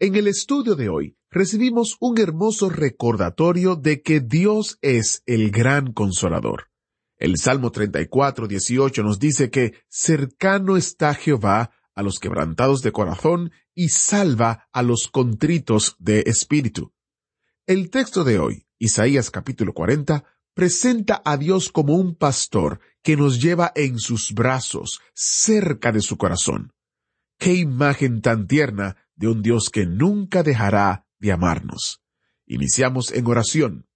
En el estudio de hoy recibimos un hermoso recordatorio de que Dios es el gran consolador. El Salmo 34, 18 nos dice que cercano está Jehová a los quebrantados de corazón y salva a los contritos de espíritu. El texto de hoy, Isaías capítulo 40, presenta a Dios como un pastor que nos lleva en sus brazos, cerca de su corazón. Qué imagen tan tierna de un Dios que nunca dejará de amarnos. Iniciamos en oración.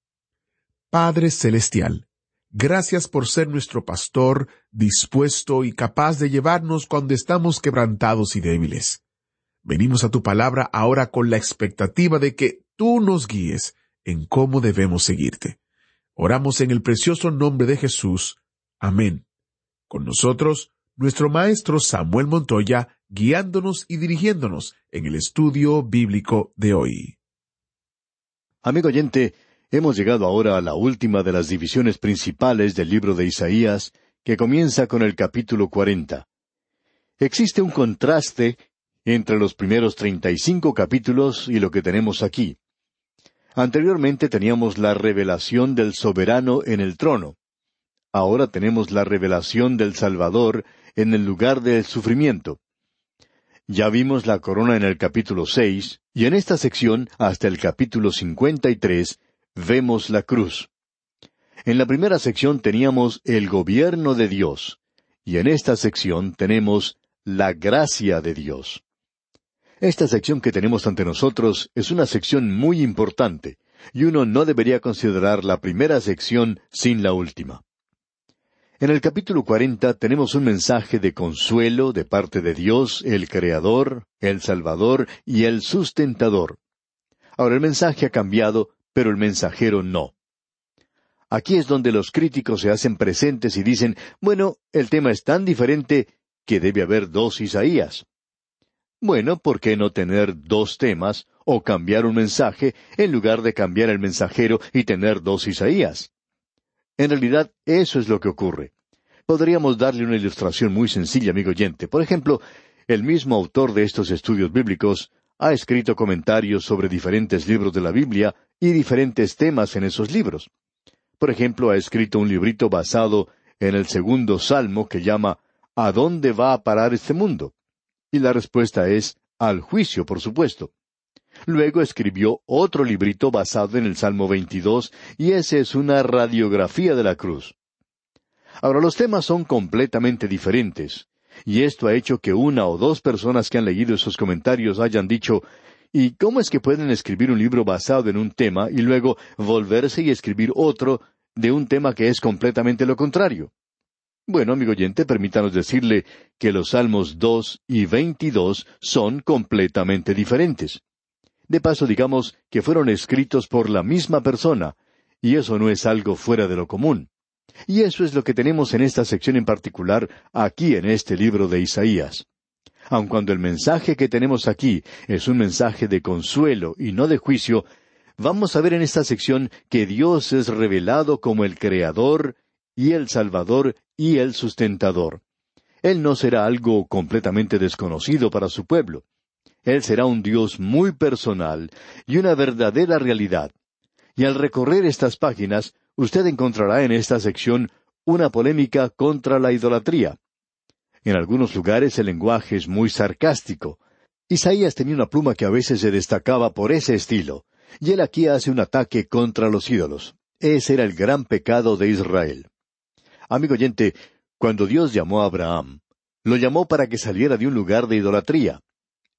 Padre Celestial, gracias por ser nuestro pastor, dispuesto y capaz de llevarnos cuando estamos quebrantados y débiles. Venimos a tu palabra ahora con la expectativa de que tú nos guíes en cómo debemos seguirte. Oramos en el precioso nombre de Jesús. Amén. Con nosotros, nuestro maestro Samuel Montoya, guiándonos y dirigiéndonos en el estudio bíblico de hoy. Amigo oyente, hemos llegado ahora a la última de las divisiones principales del libro de Isaías, que comienza con el capítulo cuarenta. Existe un contraste entre los primeros treinta y cinco capítulos y lo que tenemos aquí. Anteriormente teníamos la revelación del soberano en el trono. Ahora tenemos la revelación del Salvador en el lugar del sufrimiento. Ya vimos la corona en el capítulo seis, y en esta sección, hasta el capítulo cincuenta y tres, vemos la cruz. En la primera sección teníamos el gobierno de Dios, y en esta sección tenemos la gracia de Dios. Esta sección que tenemos ante nosotros es una sección muy importante, y uno no debería considerar la primera sección sin la última. En el capítulo cuarenta tenemos un mensaje de consuelo de parte de Dios, el Creador, el Salvador y el Sustentador. Ahora el mensaje ha cambiado, pero el mensajero no. Aquí es donde los críticos se hacen presentes y dicen, bueno, el tema es tan diferente que debe haber dos Isaías. Bueno, ¿por qué no tener dos temas o cambiar un mensaje en lugar de cambiar el mensajero y tener dos Isaías? En realidad, eso es lo que ocurre. Podríamos darle una ilustración muy sencilla, amigo oyente. Por ejemplo, el mismo autor de estos estudios bíblicos ha escrito comentarios sobre diferentes libros de la Biblia y diferentes temas en esos libros. Por ejemplo, ha escrito un librito basado en el segundo salmo que llama ¿A dónde va a parar este mundo? Y la respuesta es al juicio, por supuesto. Luego escribió otro librito basado en el Salmo 22, y ese es una radiografía de la cruz. Ahora los temas son completamente diferentes, y esto ha hecho que una o dos personas que han leído esos comentarios hayan dicho, ¿y cómo es que pueden escribir un libro basado en un tema y luego volverse y escribir otro de un tema que es completamente lo contrario? Bueno, amigo oyente, permítanos decirle que los Salmos dos y veintidós son completamente diferentes. De paso, digamos que fueron escritos por la misma persona, y eso no es algo fuera de lo común. Y eso es lo que tenemos en esta sección en particular, aquí en este libro de Isaías. Aun cuando el mensaje que tenemos aquí es un mensaje de consuelo y no de juicio, vamos a ver en esta sección que Dios es revelado como el Creador y el Salvador y el Sustentador. Él no será algo completamente desconocido para su pueblo. Él será un Dios muy personal y una verdadera realidad. Y al recorrer estas páginas, usted encontrará en esta sección una polémica contra la idolatría. En algunos lugares el lenguaje es muy sarcástico. Isaías tenía una pluma que a veces se destacaba por ese estilo, y él aquí hace un ataque contra los ídolos. Ese era el gran pecado de Israel. Amigo oyente, cuando Dios llamó a Abraham, lo llamó para que saliera de un lugar de idolatría.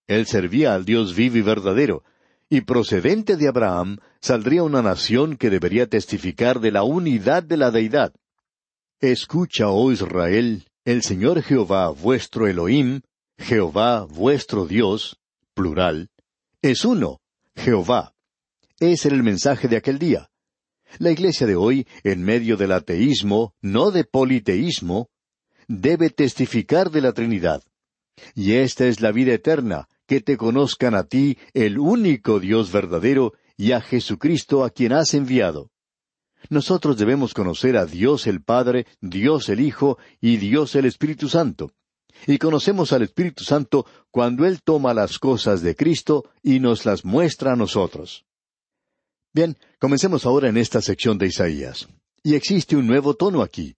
Él servía al Dios vivo y verdadero, y procedente de Abraham saldría una nación que debería testificar de la unidad de la deidad. Escucha, oh Israel, el Señor Jehová vuestro Elohim, Jehová vuestro Dios, plural, es uno, Jehová. Ese era el mensaje de aquel día. La iglesia de hoy, en medio del ateísmo, no de politeísmo, debe testificar de la Trinidad. Y esta es la vida eterna, que te conozcan a ti, el único Dios verdadero, y a Jesucristo a quien has enviado. Nosotros debemos conocer a Dios el Padre, Dios el Hijo y Dios el Espíritu Santo. Y conocemos al Espíritu Santo cuando Él toma las cosas de Cristo y nos las muestra a nosotros. Bien, comencemos ahora en esta sección de Isaías. Y existe un nuevo tono aquí.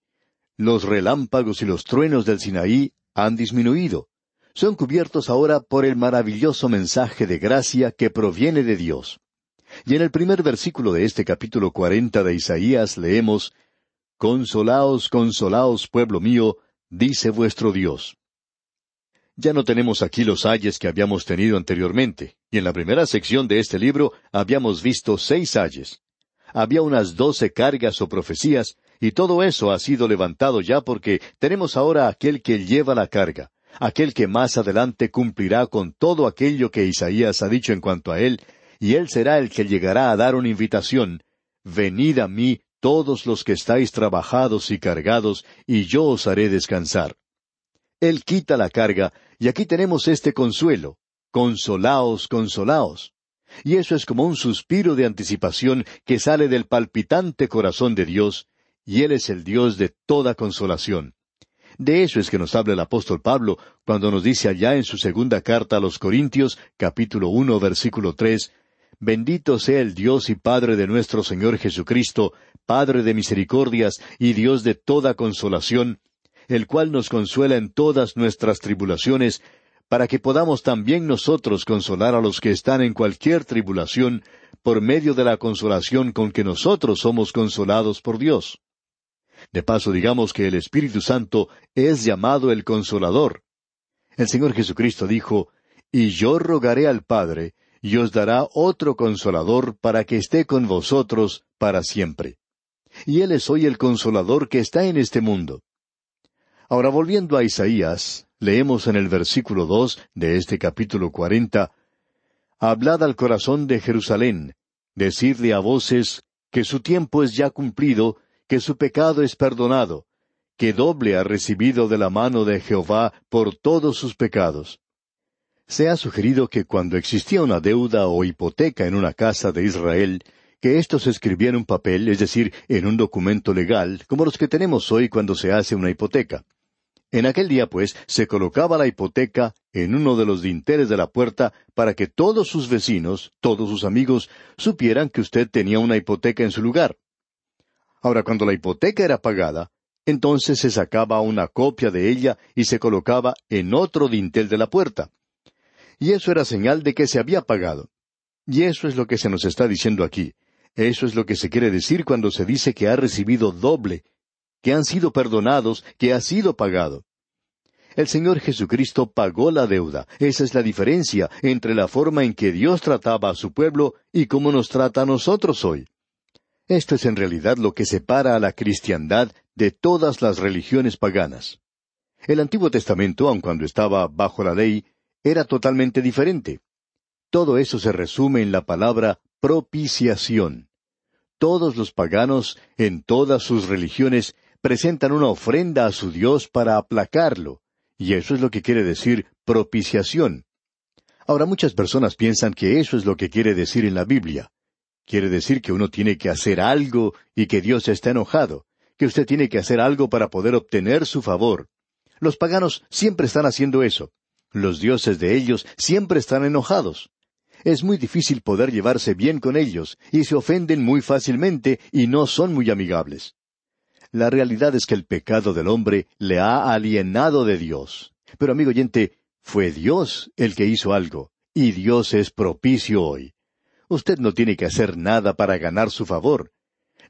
Los relámpagos y los truenos del Sinaí han disminuido. Son cubiertos ahora por el maravilloso mensaje de gracia que proviene de Dios. Y en el primer versículo de este capítulo cuarenta de Isaías leemos Consolaos, consolaos, pueblo mío, dice vuestro Dios. Ya no tenemos aquí los ayes que habíamos tenido anteriormente, y en la primera sección de este libro habíamos visto seis ayes. Había unas doce cargas o profecías, y todo eso ha sido levantado ya porque tenemos ahora aquel que lleva la carga, aquel que más adelante cumplirá con todo aquello que Isaías ha dicho en cuanto a él, y él será el que llegará a dar una invitación, Venid a mí todos los que estáis trabajados y cargados, y yo os haré descansar. Él quita la carga, y aquí tenemos este consuelo. Consolaos, consolaos. Y eso es como un suspiro de anticipación que sale del palpitante corazón de Dios, y Él es el Dios de toda consolación. De eso es que nos habla el apóstol Pablo cuando nos dice allá en su segunda carta a los Corintios, capítulo uno, versículo tres, Bendito sea el Dios y Padre de nuestro Señor Jesucristo, Padre de misericordias y Dios de toda consolación, el cual nos consuela en todas nuestras tribulaciones, para que podamos también nosotros consolar a los que están en cualquier tribulación, por medio de la consolación con que nosotros somos consolados por Dios. De paso, digamos que el Espíritu Santo es llamado el Consolador. El Señor Jesucristo dijo, Y yo rogaré al Padre, y os dará otro consolador para que esté con vosotros para siempre. Y Él es hoy el consolador que está en este mundo. Ahora volviendo a Isaías, leemos en el versículo dos de este capítulo cuarenta, Hablad al corazón de Jerusalén, decidle a voces que su tiempo es ya cumplido, que su pecado es perdonado, que doble ha recibido de la mano de Jehová por todos sus pecados. Se ha sugerido que cuando existía una deuda o hipoteca en una casa de Israel, que esto se escribía en un papel, es decir, en un documento legal, como los que tenemos hoy cuando se hace una hipoteca. En aquel día, pues, se colocaba la hipoteca en uno de los dinteles de la puerta para que todos sus vecinos, todos sus amigos, supieran que usted tenía una hipoteca en su lugar. Ahora, cuando la hipoteca era pagada, entonces se sacaba una copia de ella y se colocaba en otro dintel de la puerta y eso era señal de que se había pagado. Y eso es lo que se nos está diciendo aquí. Eso es lo que se quiere decir cuando se dice que ha recibido doble, que han sido perdonados, que ha sido pagado. El Señor Jesucristo pagó la deuda. Esa es la diferencia entre la forma en que Dios trataba a su pueblo y cómo nos trata a nosotros hoy. Esto es en realidad lo que separa a la cristiandad de todas las religiones paganas. El Antiguo Testamento, aun cuando estaba bajo la ley, era totalmente diferente. Todo eso se resume en la palabra propiciación. Todos los paganos, en todas sus religiones, presentan una ofrenda a su Dios para aplacarlo, y eso es lo que quiere decir propiciación. Ahora muchas personas piensan que eso es lo que quiere decir en la Biblia. Quiere decir que uno tiene que hacer algo y que Dios está enojado, que usted tiene que hacer algo para poder obtener su favor. Los paganos siempre están haciendo eso. Los dioses de ellos siempre están enojados. Es muy difícil poder llevarse bien con ellos, y se ofenden muy fácilmente y no son muy amigables. La realidad es que el pecado del hombre le ha alienado de Dios. Pero amigo oyente, fue Dios el que hizo algo, y Dios es propicio hoy. Usted no tiene que hacer nada para ganar su favor.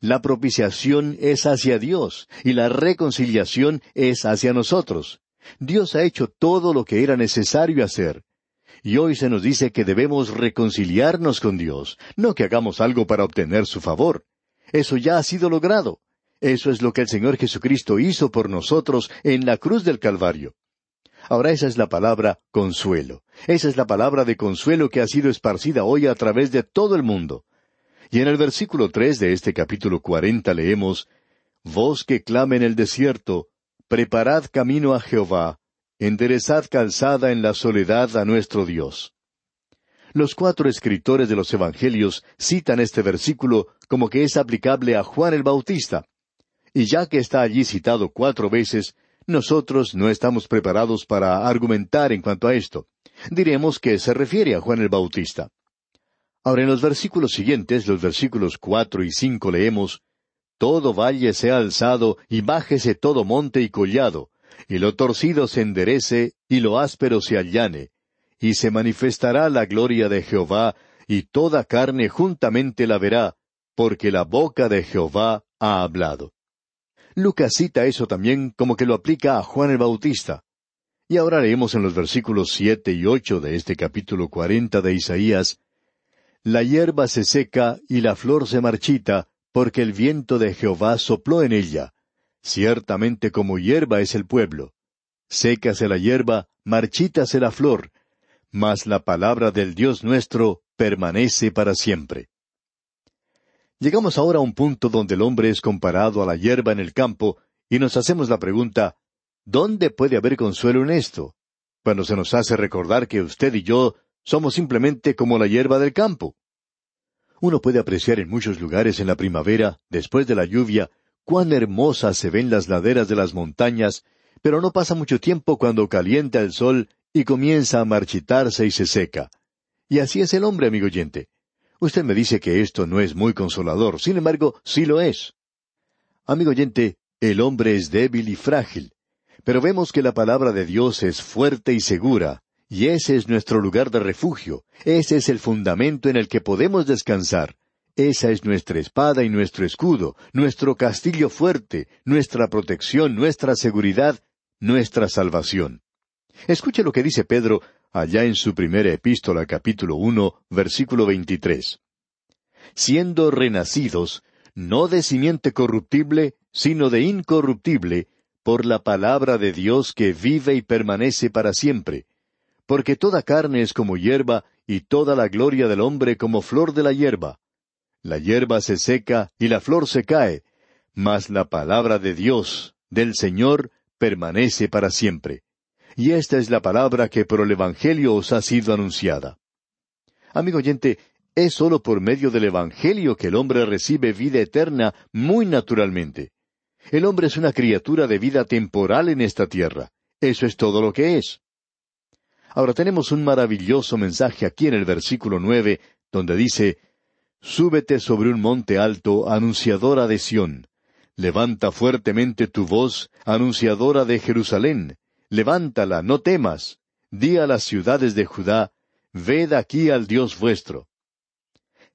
La propiciación es hacia Dios, y la reconciliación es hacia nosotros. Dios ha hecho todo lo que era necesario hacer. Y hoy se nos dice que debemos reconciliarnos con Dios, no que hagamos algo para obtener su favor. Eso ya ha sido logrado. Eso es lo que el Señor Jesucristo hizo por nosotros en la cruz del Calvario. Ahora esa es la palabra consuelo. Esa es la palabra de consuelo que ha sido esparcida hoy a través de todo el mundo. Y en el versículo tres de este capítulo cuarenta leemos Voz que clame en el desierto, preparad camino a Jehová, enderezad calzada en la soledad a nuestro Dios. Los cuatro escritores de los Evangelios citan este versículo como que es aplicable a Juan el Bautista. Y ya que está allí citado cuatro veces, nosotros no estamos preparados para argumentar en cuanto a esto. Diremos que se refiere a Juan el Bautista. Ahora en los versículos siguientes, los versículos cuatro y cinco leemos Todo valle sea alzado y bájese todo monte y collado, y lo torcido se enderece y lo áspero se allane, y se manifestará la gloria de Jehová, y toda carne juntamente la verá, porque la boca de Jehová ha hablado. Lucas cita eso también como que lo aplica a Juan el Bautista. Y ahora leemos en los versículos siete y ocho de este capítulo cuarenta de Isaías La hierba se seca y la flor se marchita, porque el viento de Jehová sopló en ella. Ciertamente como hierba es el pueblo. Sécase la hierba, marchítase la flor, mas la palabra del Dios nuestro permanece para siempre. Llegamos ahora a un punto donde el hombre es comparado a la hierba en el campo y nos hacemos la pregunta, ¿dónde puede haber consuelo en esto? Cuando se nos hace recordar que usted y yo somos simplemente como la hierba del campo. Uno puede apreciar en muchos lugares en la primavera, después de la lluvia, cuán hermosas se ven las laderas de las montañas, pero no pasa mucho tiempo cuando calienta el sol y comienza a marchitarse y se seca. Y así es el hombre, amigo oyente. Usted me dice que esto no es muy consolador, sin embargo, sí lo es. Amigo oyente, el hombre es débil y frágil, pero vemos que la palabra de Dios es fuerte y segura, y ese es nuestro lugar de refugio, ese es el fundamento en el que podemos descansar, esa es nuestra espada y nuestro escudo, nuestro castillo fuerte, nuestra protección, nuestra seguridad, nuestra salvación. Escuche lo que dice Pedro allá en su primera epístola capítulo uno, versículo veintitrés. Siendo renacidos, no de simiente corruptible, sino de incorruptible, por la palabra de Dios que vive y permanece para siempre. Porque toda carne es como hierba, y toda la gloria del hombre como flor de la hierba. La hierba se seca y la flor se cae, mas la palabra de Dios, del Señor, permanece para siempre y esta es la palabra que por el Evangelio os ha sido anunciada. Amigo oyente, es sólo por medio del Evangelio que el hombre recibe vida eterna muy naturalmente. El hombre es una criatura de vida temporal en esta tierra. Eso es todo lo que es. Ahora tenemos un maravilloso mensaje aquí en el versículo nueve, donde dice Súbete sobre un monte alto, anunciadora de Sión. Levanta fuertemente tu voz, anunciadora de Jerusalén levántala, no temas, di a las ciudades de Judá, ved aquí al Dios vuestro.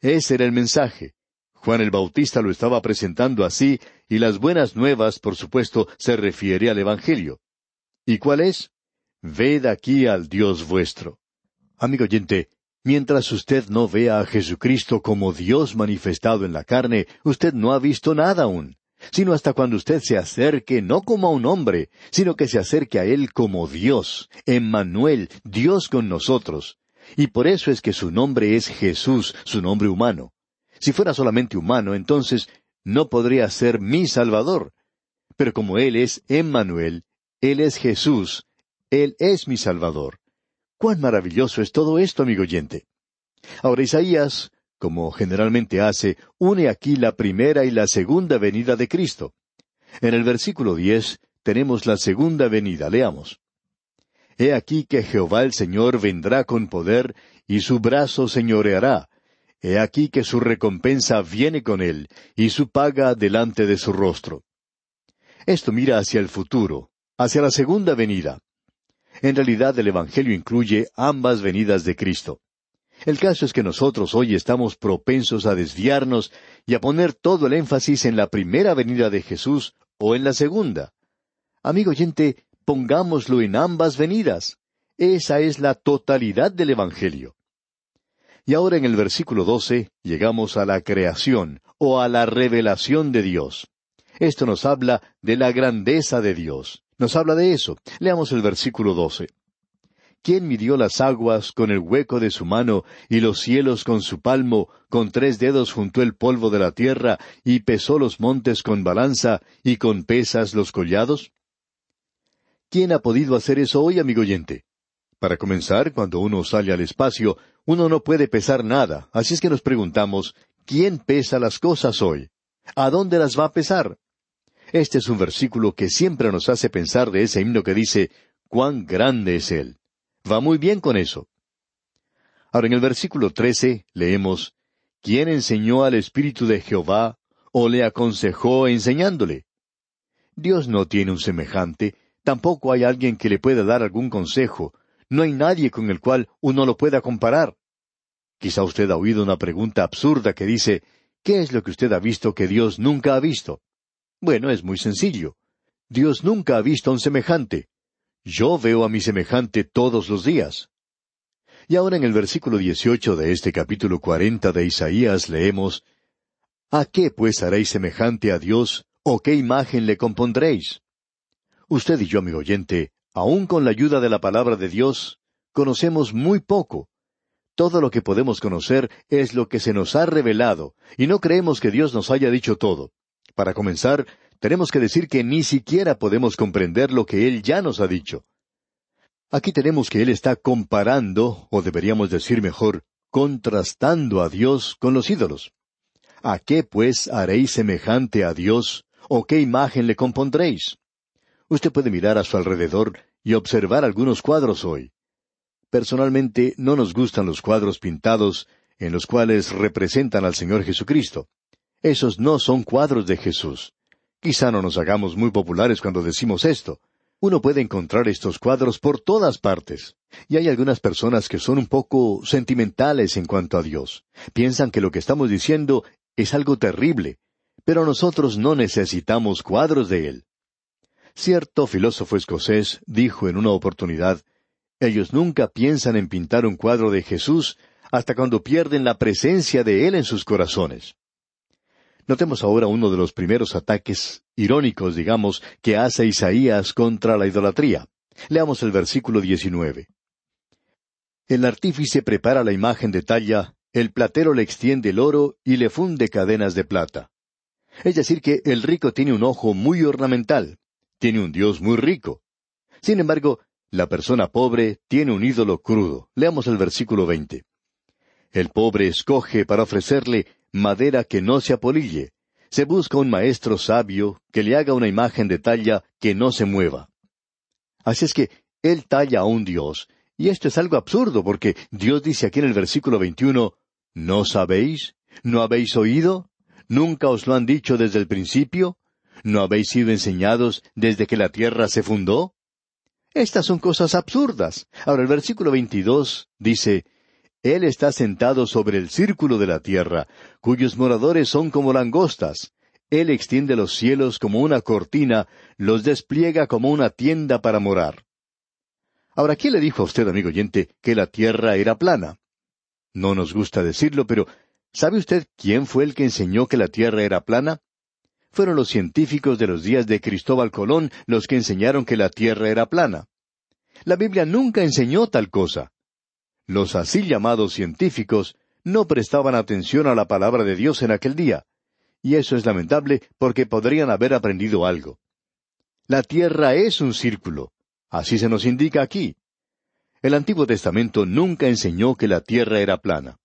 Ese era el mensaje. Juan el Bautista lo estaba presentando así, y las buenas nuevas, por supuesto, se refiere al Evangelio. ¿Y cuál es? Ved aquí al Dios vuestro. Amigo oyente, mientras usted no vea a Jesucristo como Dios manifestado en la carne, usted no ha visto nada aún sino hasta cuando usted se acerque no como a un hombre, sino que se acerque a Él como Dios, Emmanuel, Dios con nosotros. Y por eso es que su nombre es Jesús, su nombre humano. Si fuera solamente humano, entonces no podría ser mi Salvador. Pero como Él es Emmanuel, Él es Jesús, Él es mi Salvador. Cuán maravilloso es todo esto, amigo oyente. Ahora Isaías como generalmente hace, une aquí la primera y la segunda venida de Cristo. En el versículo diez tenemos la segunda venida, leamos. He aquí que Jehová el Señor vendrá con poder, y su brazo señoreará. He aquí que su recompensa viene con él, y su paga delante de su rostro. Esto mira hacia el futuro, hacia la segunda venida. En realidad el Evangelio incluye ambas venidas de Cristo. El caso es que nosotros hoy estamos propensos a desviarnos y a poner todo el énfasis en la primera venida de Jesús o en la segunda. Amigo oyente, pongámoslo en ambas venidas. Esa es la totalidad del Evangelio. Y ahora en el versículo doce llegamos a la creación o a la revelación de Dios. Esto nos habla de la grandeza de Dios, nos habla de eso. Leamos el versículo doce. ¿Quién midió las aguas con el hueco de su mano y los cielos con su palmo, con tres dedos juntó el polvo de la tierra y pesó los montes con balanza y con pesas los collados? ¿Quién ha podido hacer eso hoy, amigo oyente? Para comenzar, cuando uno sale al espacio, uno no puede pesar nada, así es que nos preguntamos, ¿quién pesa las cosas hoy? ¿A dónde las va a pesar? Este es un versículo que siempre nos hace pensar de ese himno que dice, cuán grande es Él. Va muy bien con eso. Ahora en el versículo trece leemos, ¿quién enseñó al Espíritu de Jehová o le aconsejó enseñándole? Dios no tiene un semejante, tampoco hay alguien que le pueda dar algún consejo, no hay nadie con el cual uno lo pueda comparar. Quizá usted ha oído una pregunta absurda que dice, ¿qué es lo que usted ha visto que Dios nunca ha visto? Bueno, es muy sencillo. Dios nunca ha visto a un semejante. Yo veo a mi semejante todos los días. Y ahora en el versículo dieciocho de este capítulo cuarenta de Isaías leemos ¿A qué pues haréis semejante a Dios, o qué imagen le compondréis? Usted y yo, amigo oyente, aun con la ayuda de la palabra de Dios, conocemos muy poco. Todo lo que podemos conocer es lo que se nos ha revelado, y no creemos que Dios nos haya dicho todo. Para comenzar, tenemos que decir que ni siquiera podemos comprender lo que Él ya nos ha dicho. Aquí tenemos que Él está comparando, o deberíamos decir mejor, contrastando a Dios con los ídolos. ¿A qué pues haréis semejante a Dios, o qué imagen le compondréis? Usted puede mirar a su alrededor y observar algunos cuadros hoy. Personalmente no nos gustan los cuadros pintados en los cuales representan al Señor Jesucristo. Esos no son cuadros de Jesús. Quizá no nos hagamos muy populares cuando decimos esto. Uno puede encontrar estos cuadros por todas partes. Y hay algunas personas que son un poco sentimentales en cuanto a Dios. Piensan que lo que estamos diciendo es algo terrible. Pero nosotros no necesitamos cuadros de Él. Cierto filósofo escocés dijo en una oportunidad, ellos nunca piensan en pintar un cuadro de Jesús hasta cuando pierden la presencia de Él en sus corazones. Notemos ahora uno de los primeros ataques irónicos, digamos, que hace Isaías contra la idolatría. Leamos el versículo 19. El artífice prepara la imagen de talla, el platero le extiende el oro y le funde cadenas de plata. Es decir, que el rico tiene un ojo muy ornamental, tiene un Dios muy rico. Sin embargo, la persona pobre tiene un ídolo crudo. Leamos el versículo 20. El pobre escoge para ofrecerle madera que no se apolille. Se busca un maestro sabio que le haga una imagen de talla que no se mueva. Así es que él talla a un Dios, y esto es algo absurdo porque Dios dice aquí en el versículo 21, ¿no sabéis? ¿No habéis oído? ¿Nunca os lo han dicho desde el principio? ¿No habéis sido enseñados desde que la tierra se fundó? Estas son cosas absurdas. Ahora el versículo 22 dice, él está sentado sobre el círculo de la tierra, cuyos moradores son como langostas. Él extiende los cielos como una cortina, los despliega como una tienda para morar. Ahora, ¿quién le dijo a usted, amigo oyente, que la tierra era plana? No nos gusta decirlo, pero ¿sabe usted quién fue el que enseñó que la tierra era plana? Fueron los científicos de los días de Cristóbal Colón los que enseñaron que la tierra era plana. La Biblia nunca enseñó tal cosa. Los así llamados científicos no prestaban atención a la palabra de Dios en aquel día, y eso es lamentable porque podrían haber aprendido algo. La tierra es un círculo, así se nos indica aquí. El Antiguo Testamento nunca enseñó que la tierra era plana.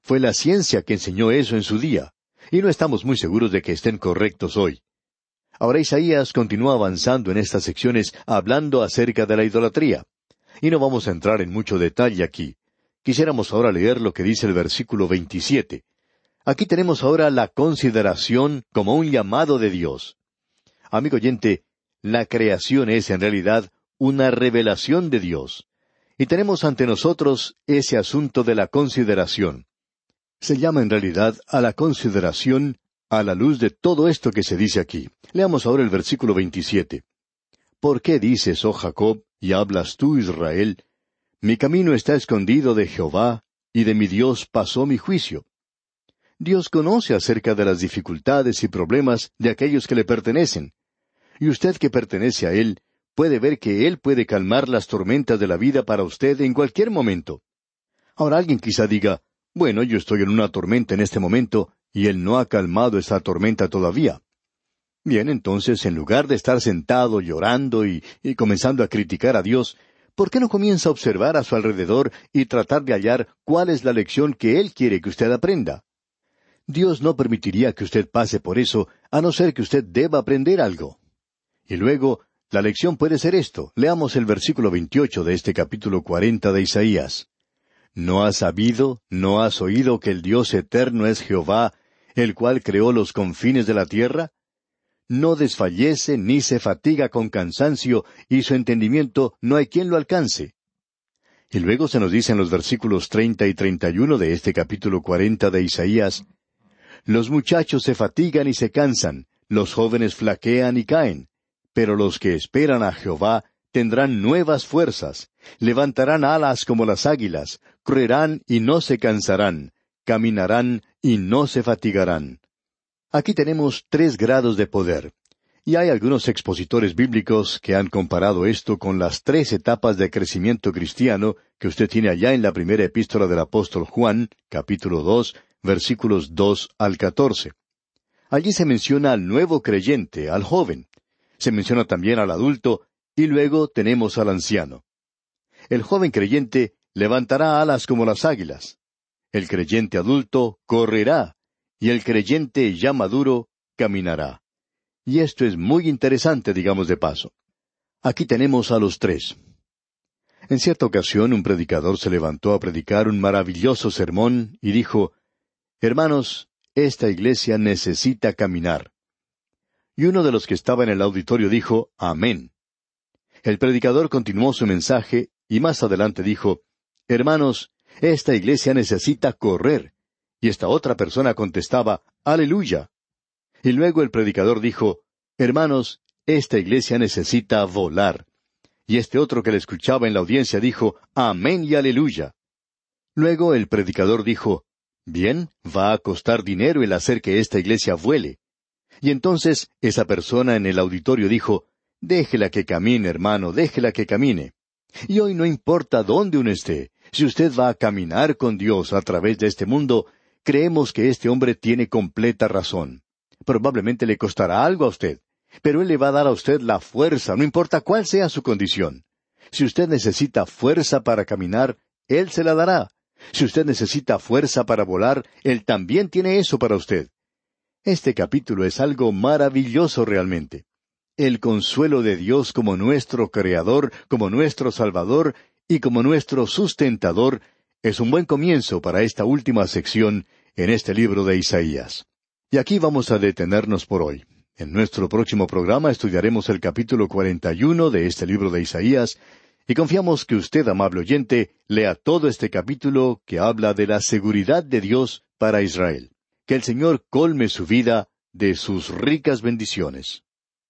Fue la ciencia que enseñó eso en su día, y no estamos muy seguros de que estén correctos hoy. Ahora Isaías continúa avanzando en estas secciones hablando acerca de la idolatría, y no vamos a entrar en mucho detalle aquí. Quisiéramos ahora leer lo que dice el versículo 27. Aquí tenemos ahora la consideración como un llamado de Dios. Amigo oyente, la creación es en realidad una revelación de Dios. Y tenemos ante nosotros ese asunto de la consideración. Se llama en realidad a la consideración a la luz de todo esto que se dice aquí. Leamos ahora el versículo 27. ¿Por qué dices, oh Jacob, y hablas tú, Israel, mi camino está escondido de Jehová, y de mi Dios pasó mi juicio. Dios conoce acerca de las dificultades y problemas de aquellos que le pertenecen. Y usted que pertenece a Él puede ver que Él puede calmar las tormentas de la vida para usted en cualquier momento. Ahora alguien quizá diga, bueno, yo estoy en una tormenta en este momento y Él no ha calmado esa tormenta todavía. Bien, entonces, en lugar de estar sentado llorando y, y, comenzando a criticar a Dios, ¿por qué no comienza a observar a su alrededor y tratar de hallar cuál es la lección que Él quiere que usted aprenda? Dios no permitiría que usted pase por eso, a no ser que usted deba aprender algo. Y luego, la lección puede ser esto. Leamos el versículo 28 de este capítulo 40 de Isaías. ¿No has sabido, no has oído que el Dios eterno es Jehová, el cual creó los confines de la tierra? No desfallece ni se fatiga con cansancio, y su entendimiento no hay quien lo alcance. Y luego se nos dice en los versículos treinta y treinta y uno de este capítulo cuarenta de Isaías, Los muchachos se fatigan y se cansan, los jóvenes flaquean y caen, pero los que esperan a Jehová tendrán nuevas fuerzas, levantarán alas como las águilas, correrán y no se cansarán, caminarán y no se fatigarán. Aquí tenemos tres grados de poder. Y hay algunos expositores bíblicos que han comparado esto con las tres etapas de crecimiento cristiano que usted tiene allá en la primera epístola del apóstol Juan, capítulo dos, versículos dos al catorce. Allí se menciona al nuevo creyente, al joven. Se menciona también al adulto, y luego tenemos al anciano. El joven creyente levantará alas como las águilas. El creyente adulto correrá, y el creyente ya maduro caminará. Y esto es muy interesante, digamos de paso. Aquí tenemos a los tres. En cierta ocasión un predicador se levantó a predicar un maravilloso sermón y dijo, Hermanos, esta iglesia necesita caminar. Y uno de los que estaba en el auditorio dijo, Amén. El predicador continuó su mensaje y más adelante dijo, Hermanos, esta iglesia necesita correr. Y esta otra persona contestaba, Aleluya. Y luego el predicador dijo, Hermanos, esta iglesia necesita volar. Y este otro que le escuchaba en la audiencia dijo, Amén y aleluya. Luego el predicador dijo, Bien, va a costar dinero el hacer que esta iglesia vuele. Y entonces esa persona en el auditorio dijo, Déjela que camine, hermano, déjela que camine. Y hoy no importa dónde uno esté, si usted va a caminar con Dios a través de este mundo, creemos que este hombre tiene completa razón. Probablemente le costará algo a usted, pero Él le va a dar a usted la fuerza, no importa cuál sea su condición. Si usted necesita fuerza para caminar, Él se la dará. Si usted necesita fuerza para volar, Él también tiene eso para usted. Este capítulo es algo maravilloso realmente. El consuelo de Dios como nuestro Creador, como nuestro Salvador y como nuestro sustentador es un buen comienzo para esta última sección en este libro de Isaías. Y aquí vamos a detenernos por hoy. En nuestro próximo programa estudiaremos el capítulo 41 de este libro de Isaías y confiamos que usted, amable oyente, lea todo este capítulo que habla de la seguridad de Dios para Israel. Que el Señor colme su vida de sus ricas bendiciones.